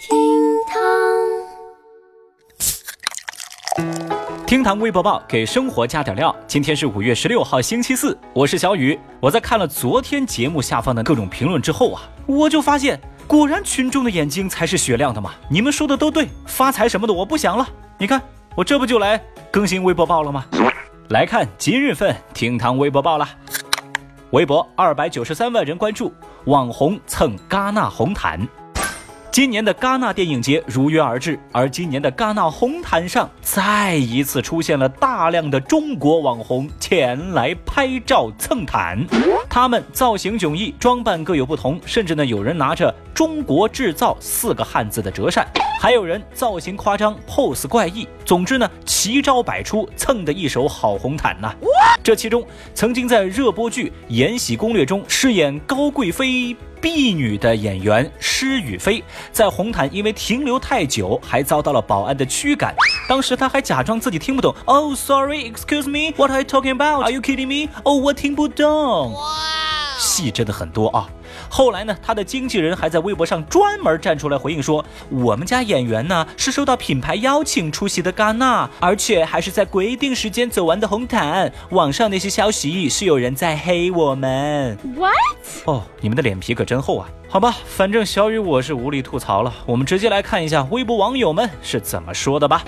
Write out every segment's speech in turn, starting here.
厅堂，厅堂微博报给生活加点料。今天是五月十六号，星期四，我是小雨。我在看了昨天节目下方的各种评论之后啊，我就发现，果然群众的眼睛才是雪亮的嘛。你们说的都对，发财什么的我不想了。你看，我这不就来更新微博报了吗？来看今日份厅堂微博报了。微博二百九十三万人关注，网红蹭戛纳红毯。今年的戛纳电影节如约而至，而今年的戛纳红毯上再一次出现了大量的中国网红前来拍照蹭毯。他们造型迥异，装扮各有不同，甚至呢有人拿着“中国制造”四个汉字的折扇，还有人造型夸张，pose 怪异。总之呢，奇招百出，蹭的一手好红毯呐。这其中，曾经在热播剧《延禧攻略》中饰演高贵妃。婢女的演员施雨菲在红毯因为停留太久，还遭到了保安的驱赶。当时他还假装自己听不懂。Oh, sorry, excuse me, what are you talking about? Are you kidding me? 哦，我听不懂。戏真的很多啊。后来呢，他的经纪人还在微博上专门站出来回应说：“我们家演员呢是受到品牌邀请出席的戛纳，而且还是在规定时间走完的红毯。网上那些消息是有人在黑我们。” What？哦，你们的脸皮可真厚啊！好吧，反正小雨我是无力吐槽了。我们直接来看一下微博网友们是怎么说的吧。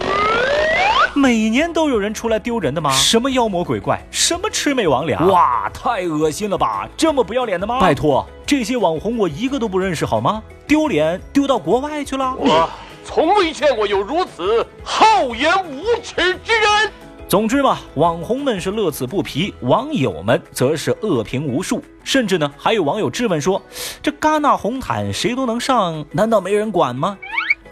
每年都有人出来丢人的吗？什么妖魔鬼怪，什么魑魅魍魉，哇，太恶心了吧！这么不要脸的吗？拜托，这些网红我一个都不认识好吗？丢脸丢到国外去了？我从未见过有如此厚颜无耻之人。总之嘛，网红们是乐此不疲，网友们则是恶评无数，甚至呢还有网友质问说：这戛纳红毯谁都能上，难道没人管吗？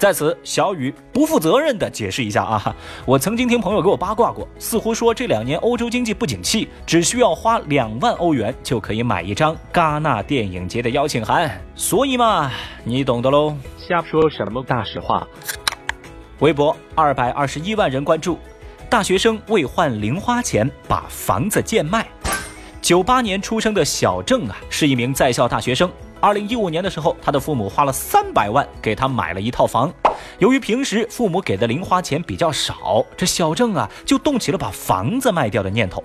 在此，小雨不负责任的解释一下啊，我曾经听朋友给我八卦过，似乎说这两年欧洲经济不景气，只需要花两万欧元就可以买一张戛纳电影节的邀请函，所以嘛，你懂得喽。瞎说什么大实话？微博二百二十一万人关注，大学生为换零花钱把房子贱卖。九八年出生的小郑啊，是一名在校大学生。二零一五年的时候，他的父母花了三百万给他买了一套房。由于平时父母给的零花钱比较少，这小郑啊就动起了把房子卖掉的念头。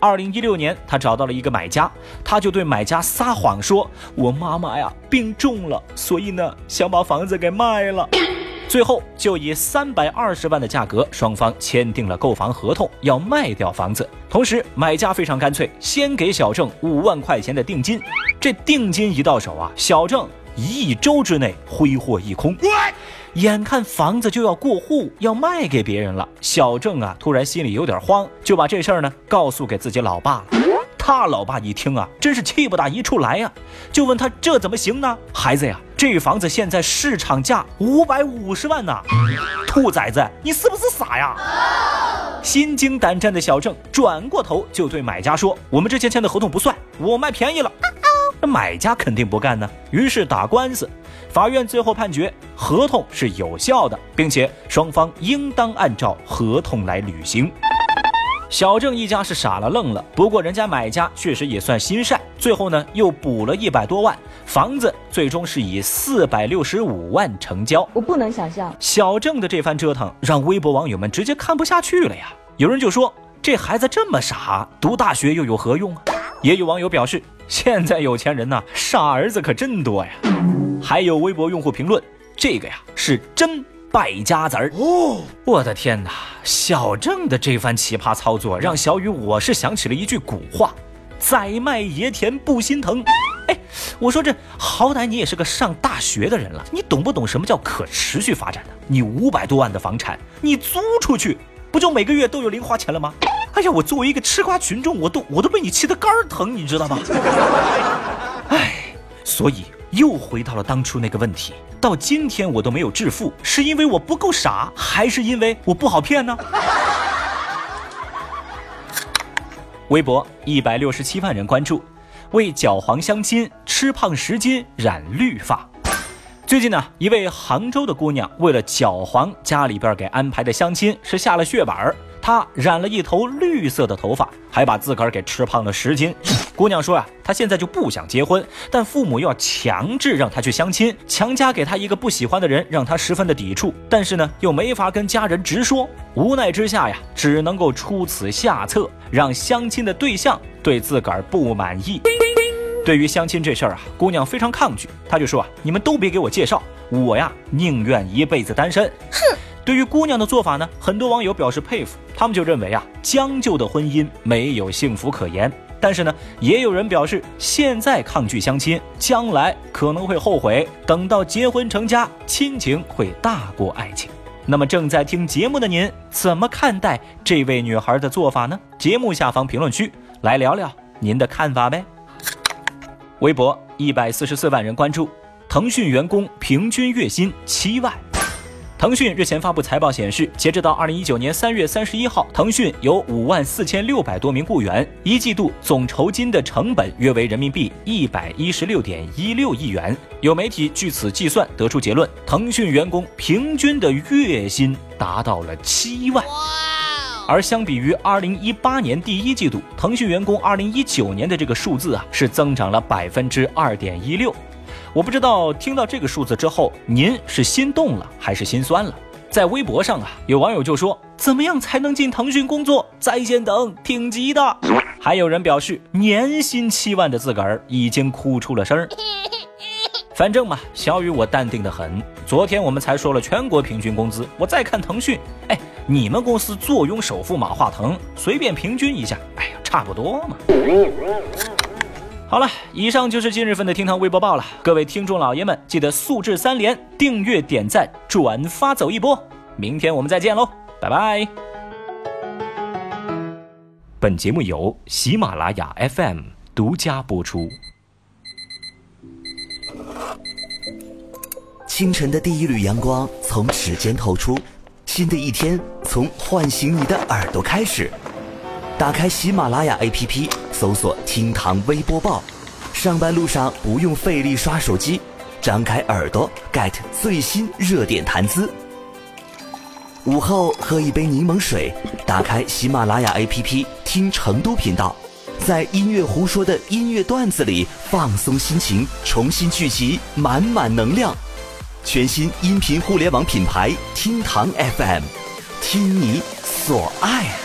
二零一六年，他找到了一个买家，他就对买家撒谎说：“我妈妈呀病重了，所以呢想把房子给卖了。”最后就以三百二十万的价格，双方签订了购房合同，要卖掉房子。同时，买家非常干脆，先给小郑五万块钱的定金。这定金一到手啊，小郑一周之内挥霍一空。眼看房子就要过户，要卖给别人了，小郑啊，突然心里有点慌，就把这事儿呢告诉给自己老爸了。他老爸一听啊，真是气不打一处来呀，就问他这怎么行呢？孩子呀，这房子现在市场价五百五十万呢，兔崽子，你是不是傻呀？心惊胆战的小郑转过头就对买家说：“我们之前签的合同不算，我卖便宜了。”那买家肯定不干呢，于是打官司。法院最后判决合同是有效的，并且双方应当按照合同来履行。小郑一家是傻了愣了，不过人家买家确实也算心善，最后呢又补了一百多万，房子最终是以四百六十五万成交。我不能想象，小郑的这番折腾让微博网友们直接看不下去了呀！有人就说这孩子这么傻，读大学又有何用啊？也有网友表示，现在有钱人呐，傻儿子可真多呀。还有微博用户评论，这个呀是真。败家子儿哦！我的天哪，小郑的这番奇葩操作让小雨我是想起了一句古话：“宰卖爷田不心疼。”哎，我说这好歹你也是个上大学的人了，你懂不懂什么叫可持续发展呢？你五百多万的房产，你租出去不就每个月都有零花钱了吗？哎呀，我作为一个吃瓜群众，我都我都被你气得肝疼，你知道吗？哎，所以。又回到了当初那个问题，到今天我都没有致富，是因为我不够傻，还是因为我不好骗呢？微博一百六十七万人关注，为搅黄相亲吃胖十斤染绿发。最近呢，一位杭州的姑娘为了搅黄家里边给安排的相亲，是下了血本儿。她染了一头绿色的头发，还把自个儿给吃胖了十斤。姑娘说啊，她现在就不想结婚，但父母要强制让她去相亲，强加给她一个不喜欢的人，让她十分的抵触。但是呢，又没法跟家人直说，无奈之下呀，只能够出此下策，让相亲的对象对自个儿不满意。对于相亲这事儿啊，姑娘非常抗拒，她就说啊，你们都别给我介绍，我呀宁愿一辈子单身。哼！对于姑娘的做法呢，很多网友表示佩服，他们就认为啊，将就的婚姻没有幸福可言。但是呢，也有人表示，现在抗拒相亲，将来可能会后悔，等到结婚成家，亲情会大过爱情。那么正在听节目的您，怎么看待这位女孩的做法呢？节目下方评论区来聊聊您的看法呗。微博一百四十四万人关注，腾讯员工平均月薪七万。腾讯日前发布财报显示，截止到二零一九年三月三十一号，腾讯有五万四千六百多名雇员，一季度总酬金的成本约为人民币一百一十六点一六亿元。有媒体据此计算得出结论，腾讯员工平均的月薪达到了七万。而相比于二零一八年第一季度，腾讯员工二零一九年的这个数字啊，是增长了百分之二点一六。我不知道听到这个数字之后，您是心动了还是心酸了？在微博上啊，有网友就说：“怎么样才能进腾讯工作？在线等，挺急的。”还有人表示，年薪七万的自个儿已经哭出了声儿。反正嘛，小雨我淡定的很。昨天我们才说了全国平均工资，我再看腾讯，哎，你们公司坐拥首富马化腾，随便平均一下，哎呀，差不多嘛。好了，以上就是今日份的厅堂微博报了。各位听众老爷们，记得素质三连：订阅、点赞、转发，走一波。明天我们再见喽，拜拜。本节目由喜马拉雅 FM 独家播出。清晨的第一缕阳光从指尖透出，新的一天从唤醒你的耳朵开始。打开喜马拉雅 APP，搜索“厅堂微播报”，上班路上不用费力刷手机，张开耳朵 get 最新热点谈资。午后喝一杯柠檬水，打开喜马拉雅 APP 听成都频道，在音乐胡说的音乐段子里放松心情，重新聚集满满能量。全新音频互联网品牌厅堂 FM，听你所爱。